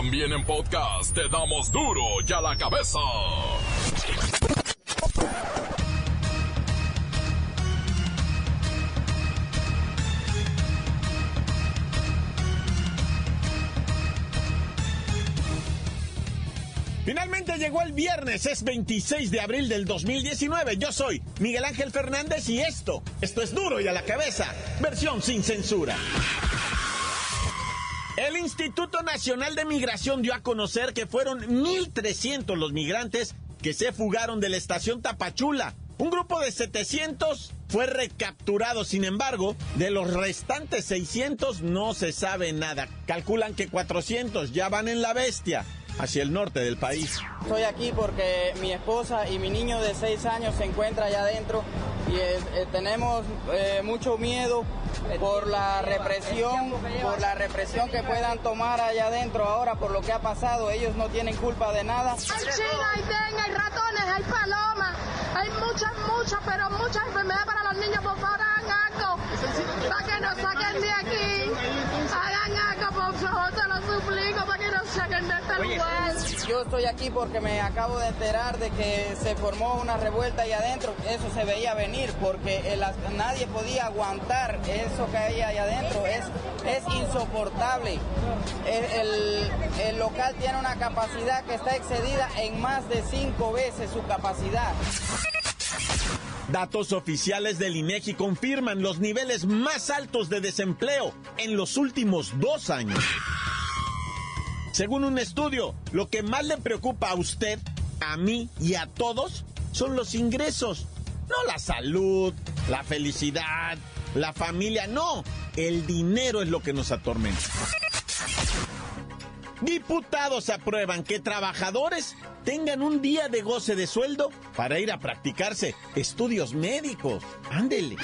También en podcast te damos duro y a la cabeza. Finalmente llegó el viernes, es 26 de abril del 2019. Yo soy Miguel Ángel Fernández y esto, esto es duro y a la cabeza, versión sin censura. El Instituto Nacional de Migración dio a conocer que fueron 1.300 los migrantes que se fugaron de la estación Tapachula. Un grupo de 700 fue recapturado, sin embargo, de los restantes 600 no se sabe nada. Calculan que 400 ya van en la bestia hacia el norte del país. Estoy aquí porque mi esposa y mi niño de 6 años se encuentran allá adentro y eh, eh, tenemos eh, mucho miedo por la represión, por la represión que puedan tomar allá adentro ahora por lo que ha pasado. Ellos no tienen culpa de nada. Hay china, hay dengue, hay ratones, hay palomas, hay muchas, muchas, pero muchas enfermedades para los niños. Por favor, hagan algo para que nos saquen de aquí. Hagan algo, por favor, te lo suplico, para que nos saquen de este lugar. Yo estoy aquí porque me acabo de enterar de que se formó una revuelta ahí adentro. Eso se veía venir porque el- nadie podía aguantar eso que hay ahí adentro. Es, es insoportable. El- el local tiene una capacidad que está excedida en más de cinco veces su capacidad. Datos oficiales del INEGI confirman los niveles más altos de desempleo en los últimos dos años. Según un estudio, lo que más le preocupa a usted, a mí y a todos son los ingresos. No la salud, la felicidad, la familia, no. El dinero es lo que nos atormenta. Diputados aprueban que trabajadores tengan un día de goce de sueldo para ir a practicarse estudios médicos. Ándele.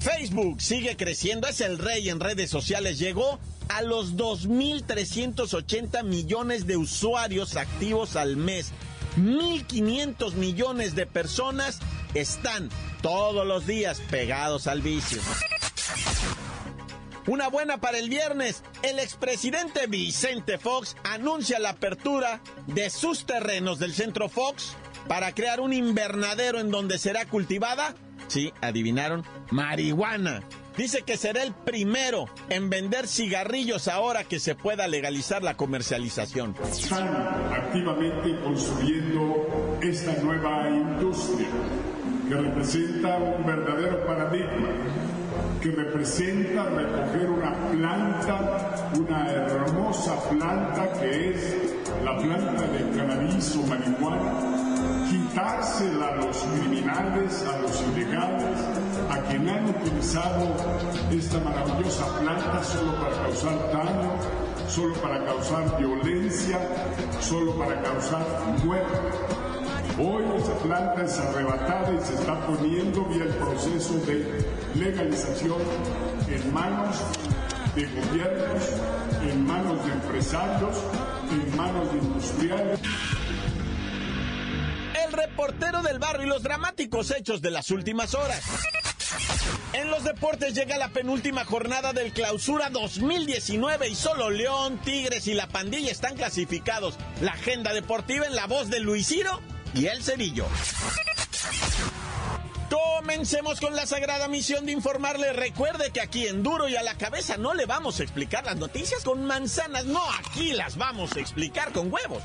Facebook sigue creciendo, es el rey en redes sociales. Llegó a los 2.380 millones de usuarios activos al mes. 1.500 millones de personas están todos los días pegados al vicio. Una buena para el viernes. El expresidente Vicente Fox anuncia la apertura de sus terrenos del centro Fox para crear un invernadero en donde será cultivada, sí, adivinaron, marihuana. Dice que será el primero en vender cigarrillos ahora que se pueda legalizar la comercialización. están activamente construyendo esta nueva industria que representa un verdadero paradigma, que representa recoger una planta, una hermosa planta que es la planta de cannabis o marihuana, quitársela a los criminales, a los ilegales, a quien han utilizado esta maravillosa planta solo para causar daño, solo para causar violencia, solo para causar muerte. Hoy esa planta es arrebatada y se está poniendo vía el proceso de legalización en manos de gobiernos, en manos de empresarios, en manos de industriales. Reportero del barrio y los dramáticos hechos de las últimas horas. En los deportes llega la penúltima jornada del Clausura 2019 y solo León, Tigres y la Pandilla están clasificados. La agenda deportiva en la voz de Luis Ciro y el Cerillo. Comencemos con la sagrada misión de informarle. Recuerde que aquí en Duro y a la cabeza no le vamos a explicar las noticias con manzanas, no, aquí las vamos a explicar con huevos.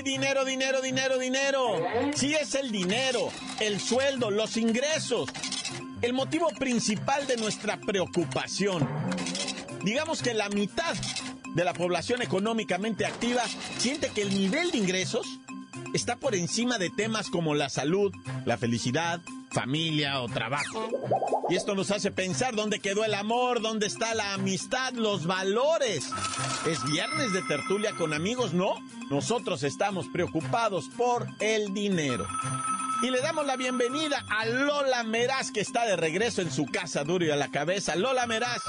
¡Ay, dinero, dinero, dinero, dinero! Sí es el dinero, el sueldo, los ingresos. El motivo principal de nuestra preocupación. Digamos que la mitad de la población económicamente activa siente que el nivel de ingresos está por encima de temas como la salud, la felicidad, familia o trabajo. Y esto nos hace pensar dónde quedó el amor, dónde está la amistad, los valores. Es viernes de tertulia con amigos, ¿no? Nosotros estamos preocupados por el dinero. Y le damos la bienvenida a Lola Meraz, que está de regreso en su casa duro y a la cabeza. Lola Meraz.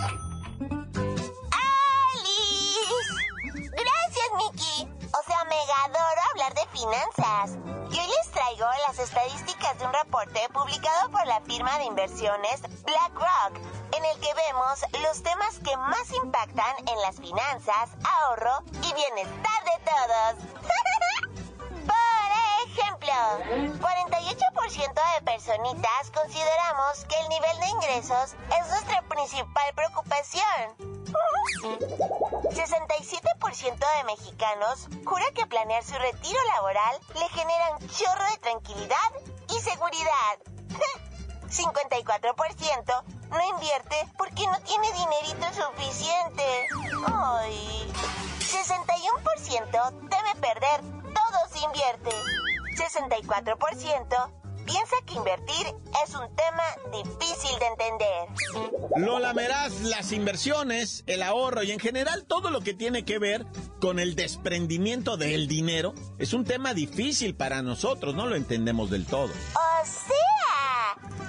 De finanzas. Y hoy les traigo las estadísticas de un reporte publicado por la firma de inversiones BlackRock, en el que vemos los temas que más impactan en las finanzas, ahorro y bienestar de todos. por ejemplo, 48% de personitas consideramos que el nivel de ingresos es nuestra principal preocupación. 67% de mexicanos jura que planear su retiro laboral le genera un chorro de tranquilidad y seguridad. 54% no invierte porque no tiene dinerito suficiente. Ay. 61% teme perder, todo se invierte. 64% piensa que invertir es un tema difícil de entender. Lola Meraz, las inversiones, el ahorro y en general todo lo que tiene que ver con el desprendimiento del dinero es un tema difícil para nosotros, no lo entendemos del todo. O sea,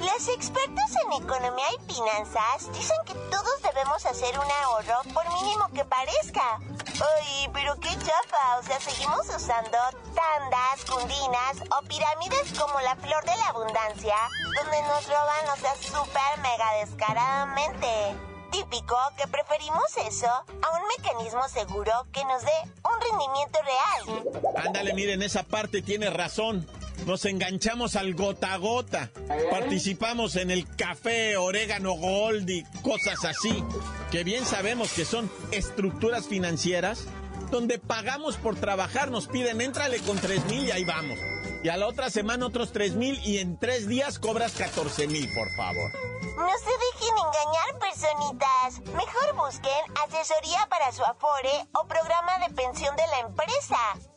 los expertos en economía y finanzas dicen que todos debemos hacer un ahorro por mínimo que parezca. Ay, pero qué chafa, o sea, seguimos usando tandas, cundinas o pirámides como la flor de la abundancia, donde nos roban, o sea, súper mega descaradamente. Típico que preferimos eso a un mecanismo seguro que nos dé un rendimiento real. Ándale, miren, esa parte tiene razón. Nos enganchamos al gota a gota. Participamos en el café, orégano gold y cosas así. Que bien sabemos que son estructuras financieras donde pagamos por trabajar. Nos piden, éntrale con tres mil y ahí vamos. Y a la otra semana otros tres mil y en tres días cobras 14 mil, por favor. No se dejen engañar, personitas. Mejor busquen asesoría para su afore o programa de pensión de la empresa.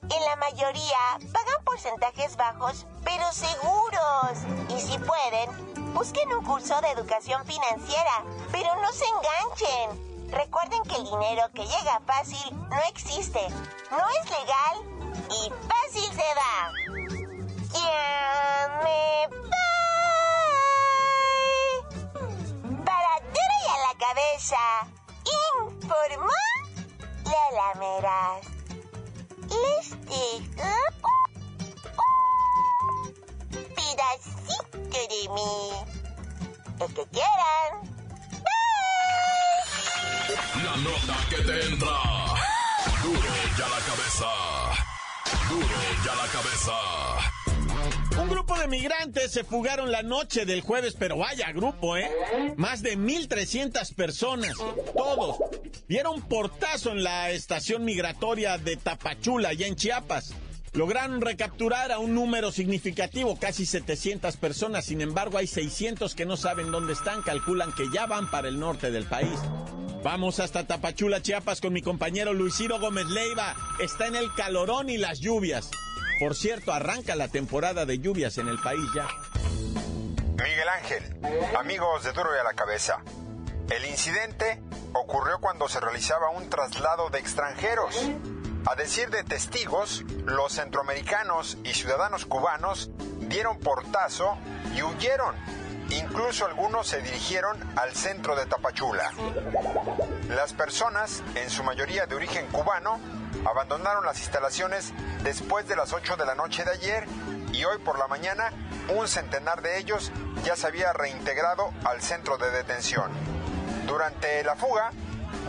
En la mayoría pagan porcentajes bajos, pero seguros. Y si pueden, busquen un curso de educación financiera, pero no se enganchen. Recuerden que el dinero que llega fácil no existe, no es legal y fácil se da. Ya me cabeza. Informó la Les dejo pedacito de mí. El que quieran. La nota que te entra. Duro ya la cabeza. Duro ya la cabeza. Un grupo de migrantes se fugaron la noche del jueves, pero vaya grupo, ¿eh? Más de 1.300 personas, todos, dieron portazo en la estación migratoria de Tapachula, allá en Chiapas. Lograron recapturar a un número significativo, casi 700 personas, sin embargo hay 600 que no saben dónde están, calculan que ya van para el norte del país. Vamos hasta Tapachula, Chiapas con mi compañero Luis Ciro Gómez Leiva. Está en el calorón y las lluvias. Por cierto, arranca la temporada de lluvias en el país ya. Miguel Ángel, amigos de Duro y a la Cabeza. El incidente ocurrió cuando se realizaba un traslado de extranjeros. A decir de testigos, los centroamericanos y ciudadanos cubanos dieron portazo y huyeron. Incluso algunos se dirigieron al centro de Tapachula. Las personas, en su mayoría de origen cubano, abandonaron las instalaciones después de las 8 de la noche de ayer y hoy por la mañana un centenar de ellos ya se había reintegrado al centro de detención. Durante la fuga,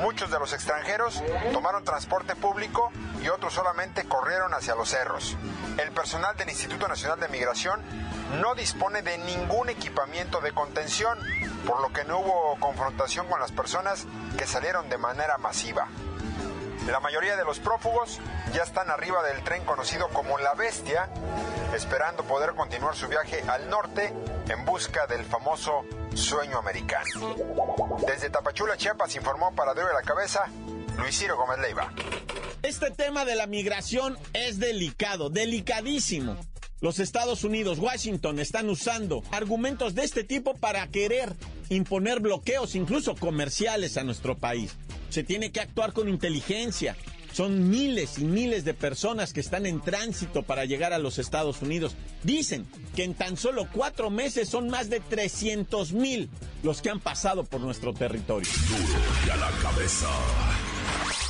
muchos de los extranjeros tomaron transporte público y otros solamente corrieron hacia los cerros. El personal del Instituto Nacional de Migración no dispone de ningún equipamiento de contención, por lo que no hubo confrontación con las personas que salieron de manera masiva. La mayoría de los prófugos ya están arriba del tren conocido como La Bestia, esperando poder continuar su viaje al norte en busca del famoso sueño americano. Desde Tapachula, Chiapas, informó para Debe la Cabeza Luis Ciro Gómez Leiva. Este tema de la migración es delicado, delicadísimo. Los Estados Unidos, Washington, están usando argumentos de este tipo para querer imponer bloqueos, incluso comerciales, a nuestro país. Se tiene que actuar con inteligencia. Son miles y miles de personas que están en tránsito para llegar a los Estados Unidos. Dicen que en tan solo cuatro meses son más de 300 mil los que han pasado por nuestro territorio. y a la cabeza.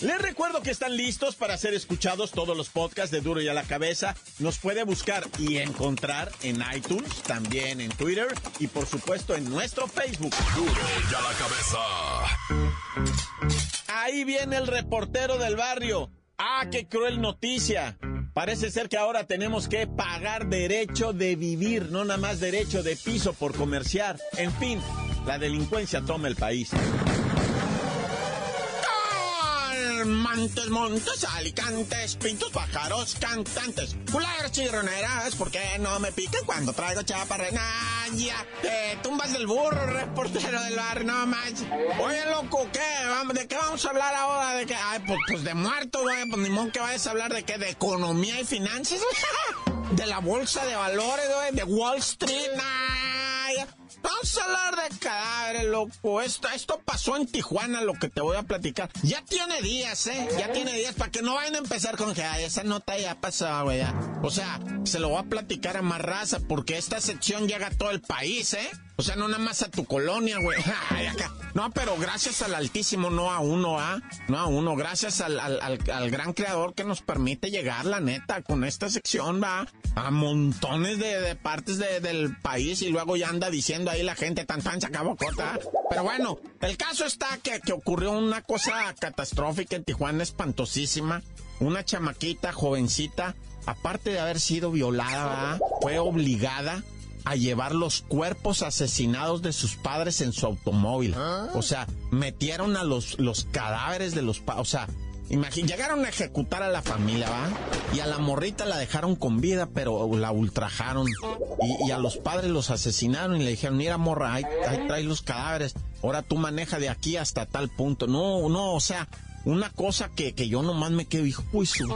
Les recuerdo que están listos para ser escuchados todos los podcasts de Duro y a la Cabeza. Nos puede buscar y encontrar en iTunes, también en Twitter y por supuesto en nuestro Facebook. Duro y a la cabeza. Ahí viene el reportero del barrio. Ah, qué cruel noticia. Parece ser que ahora tenemos que pagar derecho de vivir, no nada más derecho de piso por comerciar. En fin, la delincuencia toma el país. Montes, montes, alicantes, pintos, pájaros, cantantes, culeras chirroneras, ¿por qué no me pican cuando traigo chaparrenaya? Te tumbas del burro, reportero del bar, no más. Oye, loco, ¿qué? ¿De qué vamos a hablar ahora? ¿De qué? Ay, pues, pues de muerto, güey, pues ni modo que vayas a hablar de qué, de economía y finanzas, de la bolsa de valores, güey, de Wall Street, nah, Vamos a hablar de cadáveres, loco. Esto, esto pasó en Tijuana, lo que te voy a platicar. Ya tiene días, ¿eh? Ya tiene días para que no vayan a empezar con que, ay, esa nota ya pasó, güey. ya". O sea, se lo voy a platicar a más raza, porque esta sección llega a todo el país, ¿eh? O sea, no nada más a tu colonia, güey. No, pero gracias al Altísimo, no a uno, ¿ah? No a uno. Gracias al, al, al, gran creador que nos permite llegar, la neta, con esta sección, va. A montones de, partes de- del país y luego ya anda diciendo ahí la gente tan tan se acabó corta. Pero bueno, el caso está que, que ocurrió una cosa catastrófica en Tijuana, espantosísima. Una chamaquita, jovencita, aparte de haber sido violada, ¿verdad? fue obligada a llevar los cuerpos asesinados de sus padres en su automóvil. O sea, metieron a los, los cadáveres de los padres. O sea, imagín- llegaron a ejecutar a la familia, ¿va? Y a la morrita la dejaron con vida, pero la ultrajaron. Y, y a los padres los asesinaron y le dijeron, mira morra, ahí, ahí traes los cadáveres. Ahora tú maneja de aquí hasta tal punto. No, no, o sea, una cosa que, que yo nomás me quedo, hijo, pues, su-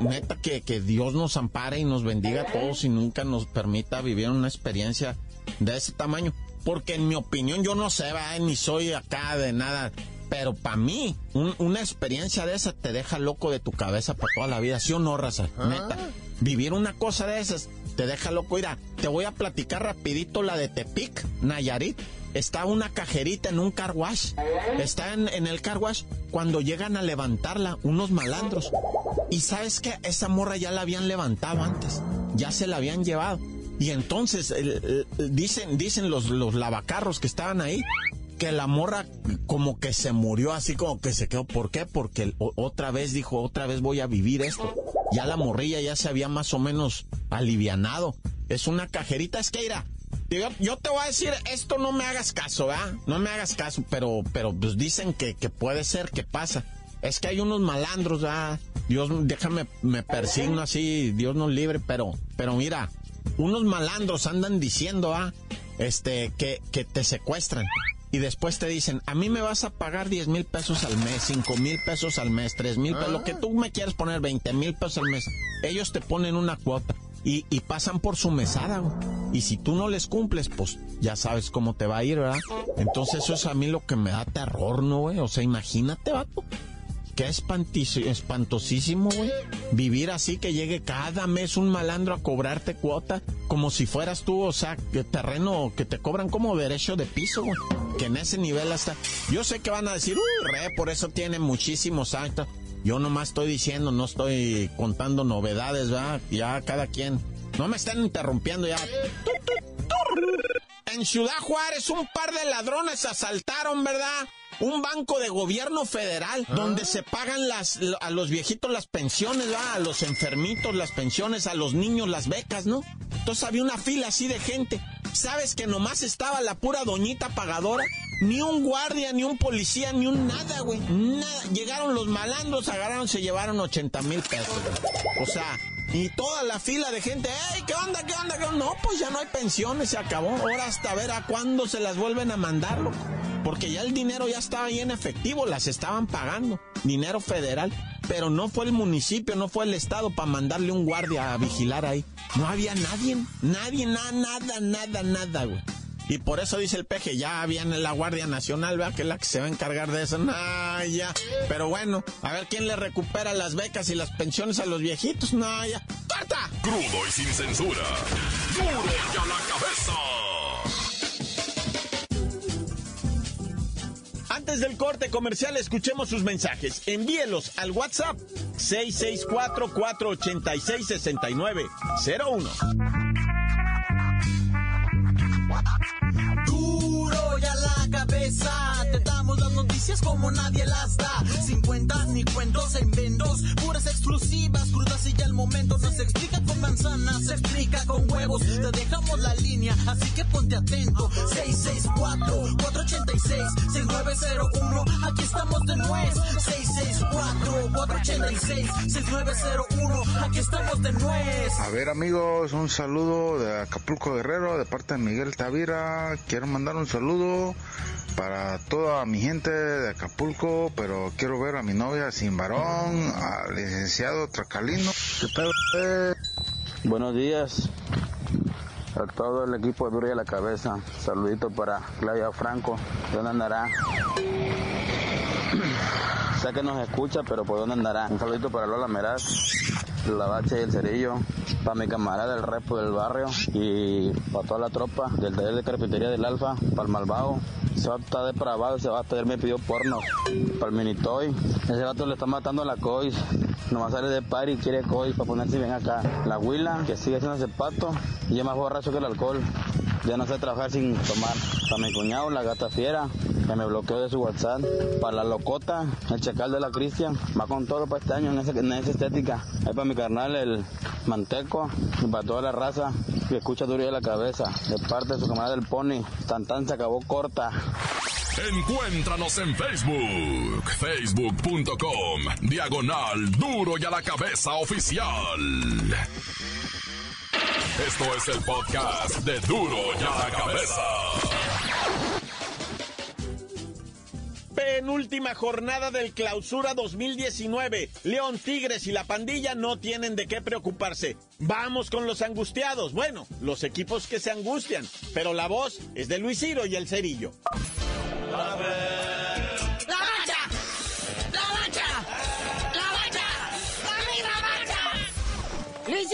neta, que, que Dios nos ampare y nos bendiga a todos y nunca nos permita vivir una experiencia de ese tamaño. Porque en mi opinión, yo no sé, ¿va? ni soy acá de nada. Pero para mí, un- una experiencia de esa te deja loco de tu cabeza para toda la vida. ¿Sí o no, raza? Neta. Vivir una cosa de esas te deja loco. Mira, te voy a platicar rapidito la de Tepic, Nayarit. Está una cajerita en un car wash. Está en, en el car wash cuando llegan a levantarla unos malandros. Y sabes que esa morra ya la habían levantado antes. Ya se la habían llevado. Y entonces dicen, dicen los, los lavacarros que estaban ahí que la morra como que se murió así como que se quedó. ¿Por qué? Porque otra vez dijo, otra vez voy a vivir esto. Ya la morrilla ya se había más o menos alivianado. Es una cajerita, es que yo te voy a decir, esto no me hagas caso, ¿verdad? No me hagas caso, pero, pero pues dicen que, que puede ser que pasa. Es que hay unos malandros, ¿verdad? Dios, déjame, me persigno así, Dios nos libre, pero, pero mira, unos malandros andan diciendo, ¿ah? Este, que, que te secuestran. Y después te dicen, a mí me vas a pagar 10 mil pesos al mes, 5 mil pesos al mes, 3 mil pesos, lo que tú me quieres poner, 20 mil pesos al mes. Ellos te ponen una cuota y, y pasan por su mesada, güey. Y si tú no les cumples, pues ya sabes cómo te va a ir, ¿verdad? Entonces eso es a mí lo que me da terror, ¿no, güey? O sea, imagínate, vato. Qué espantosísimo, güey. Vivir así que llegue cada mes un malandro a cobrarte cuota, como si fueras tú, o sea, que terreno que te cobran como derecho de piso, güey. Que en ese nivel hasta. Yo sé que van a decir, re, por eso tiene muchísimos actos. Yo nomás estoy diciendo, no estoy contando novedades, ¿verdad? Ya cada quien. No me están interrumpiendo ya. En Ciudad Juárez, un par de ladrones asaltaron, ¿verdad? Un banco de gobierno federal donde se pagan las, a los viejitos las pensiones. A los enfermitos las pensiones, a los niños las becas, ¿no? Entonces había una fila así de gente. ¿Sabes que nomás estaba la pura doñita pagadora? Ni un guardia, ni un policía, ni un nada, güey. Nada. Llegaron los malandros, agarraron, se llevaron 80 mil pesos. O sea, y toda la fila de gente, ¡Ey, qué onda, qué onda, qué onda! No, pues ya no hay pensiones, se acabó. Ahora hasta ver a cuándo se las vuelven a mandar. Porque ya el dinero ya estaba ahí en efectivo, las estaban pagando. Dinero federal. Pero no fue el municipio, no fue el estado para mandarle un guardia a vigilar ahí. No había nadie, nadie, nada, nada, nada, nada, güey. Y por eso dice el peje, ya viene la Guardia Nacional, vea que es la que se va a encargar de eso. Nah, ya. Pero bueno, a ver quién le recupera las becas y las pensiones a los viejitos. No, ya. ¡Corta! Crudo y sin censura. ¡Duro y a la cabeza! Antes del corte comercial, escuchemos sus mensajes. Envíelos al WhatsApp 664-486-6901. Noticias como nadie las da. Sin cuentas ni cuentos en vendos, puras exclusivas, crudas y ya el momento. No se explica con manzanas, se explica con huevos. Te dejamos la línea, así que ponte atento. 664-486-6901, aquí estamos de nuez. 664-486-6901, aquí estamos de nuez. A ver amigos, un saludo de Acapulco Guerrero de parte de Miguel Tavira. Quiero mandar un saludo para toda mi gente de Acapulco, pero quiero ver a mi novia sin varón, al licenciado Tracalino. Buenos días a todo el equipo de Duro y a la Cabeza. Saludito para Claudia Franco. ¿De dónde andará? sé que nos escucha, pero ¿por dónde andará? Un saludito para Lola Meraz, la bacha y el cerillo, para mi camarada del repo del barrio y para toda la tropa del taller de carpintería del Alfa, para el Malvado. Ese vato está depravado, ese vato ayer me pidió porno. Para el Minitoy, ese vato le está matando a la cois. Nomás sale de par y quiere cois para ponerse bien acá. La huila, que sigue siendo ese pato, y es más borracho que el alcohol. Ya no sé trabajar sin tomar. Para mi cuñado, la gata fiera, que me bloqueó de su WhatsApp. Para la locota, el chacal de la Cristian, va con todo para este año en, ese- en esa estética. Ahí para mi carnal, el manteco, y para toda la raza que escucha duro de la cabeza. De parte de su camarada del Pony, tan tan se acabó corta. Encuéntranos en Facebook, facebook.com, diagonal duro y a la cabeza oficial. Esto es el podcast de duro y a la cabeza. Penúltima jornada del Clausura 2019. León Tigres y la pandilla no tienen de qué preocuparse. Vamos con los angustiados. Bueno, los equipos que se angustian. Pero la voz es de Luis Ciro y el Cerillo. ¡La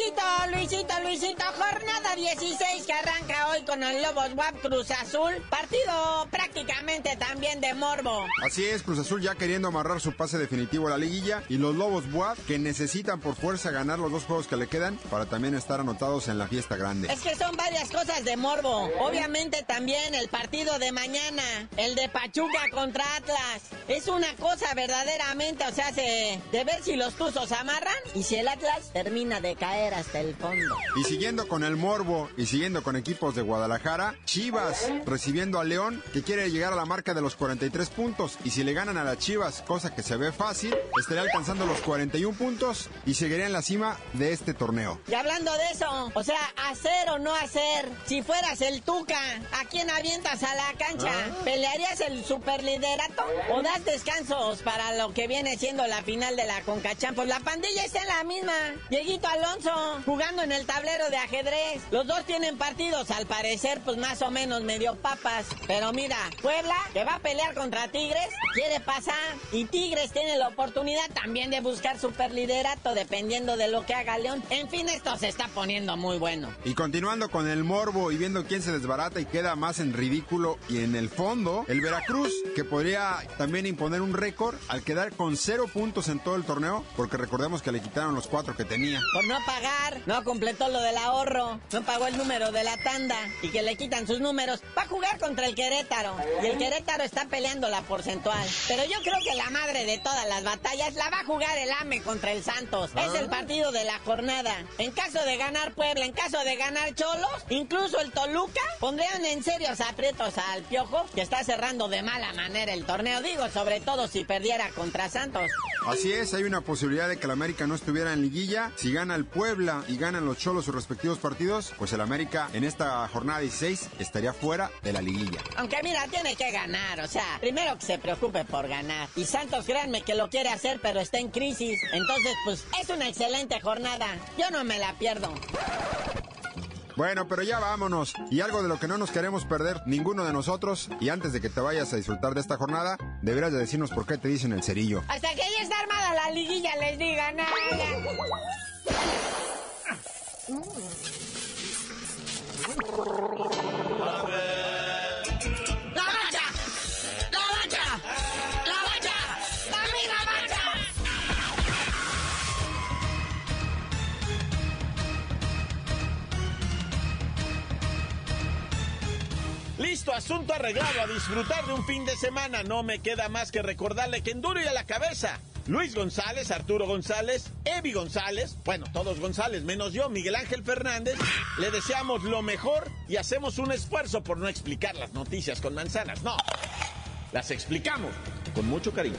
Luisito, Luisito, Luisito, jornada 16 que arranca hoy con el Lobos WAP Cruz Azul. Partido prácticamente también de morbo. Así es, Cruz Azul ya queriendo amarrar su pase definitivo a la liguilla y los Lobos Buap que necesitan por fuerza ganar los dos juegos que le quedan para también estar anotados en la fiesta grande. Es que son varias cosas de morbo. Obviamente también el partido de mañana, el de Pachuca contra Atlas. Es una cosa verdaderamente, o sea, se- de ver si los Tuzos amarran y si el Atlas termina de caer hasta el fondo. Y siguiendo con el morbo y siguiendo con equipos de Guadalajara, Chivas recibiendo a León que quiere llegar a la marca de los 43 puntos y si le ganan a las Chivas, cosa que se ve fácil, estaría alcanzando los 41 puntos y seguiría en la cima de este torneo. Y hablando de eso, o sea, hacer o no hacer, si fueras el Tuca, ¿a quién avientas a la cancha? ¿Pelearías el superliderato o das descansos para lo que viene siendo la final de la Concacham? Pues la pandilla está en la misma. Dieguito Alonso jugando en el tablero de ajedrez. Los dos tienen partidos, al parecer, pues más o menos medio papas. Pero mira, Puebla, que va a pelear contra Tigres, quiere pasar. Y Tigres tiene la oportunidad también de buscar superliderato, dependiendo de lo que haga León. En fin, esto se está poniendo muy bueno. Y continuando con el morbo y viendo quién se desbarata y queda más en ridículo y en el fondo, el Veracruz, que podría también imponer un récord al quedar con cero puntos en todo el torneo, porque recordemos que le quitaron los cuatro que tenía. Por no pagar no completó lo del ahorro, no pagó el número de la tanda y que le quitan sus números, va a jugar contra el Querétaro. Y el Querétaro está peleando la porcentual. Pero yo creo que la madre de todas las batallas la va a jugar el AME contra el Santos. Es el partido de la jornada. En caso de ganar Puebla, en caso de ganar Cholos, incluso el Toluca, pondrían en serios aprietos al Piojo, que está cerrando de mala manera el torneo. Digo, sobre todo si perdiera contra Santos. Así es, hay una posibilidad de que el América no estuviera en liguilla. Si gana el Puebla y ganan los Cholos sus respectivos partidos, pues el América en esta jornada 16 estaría fuera de la liguilla. Aunque mira, tiene que ganar, o sea, primero que se preocupe por ganar. Y Santos, créanme que lo quiere hacer, pero está en crisis. Entonces, pues es una excelente jornada. Yo no me la pierdo. Bueno, pero ya vámonos. Y algo de lo que no nos queremos perder ninguno de nosotros. Y antes de que te vayas a disfrutar de esta jornada, deberás de decirnos por qué te dicen el cerillo. Hasta que ya está armada la liguilla les diga nada. Asunto arreglado, a disfrutar de un fin de semana. No me queda más que recordarle que en duro y a la cabeza. Luis González, Arturo González, Evi González, bueno, todos González, menos yo, Miguel Ángel Fernández, le deseamos lo mejor y hacemos un esfuerzo por no explicar las noticias con manzanas. No, las explicamos con mucho cariño.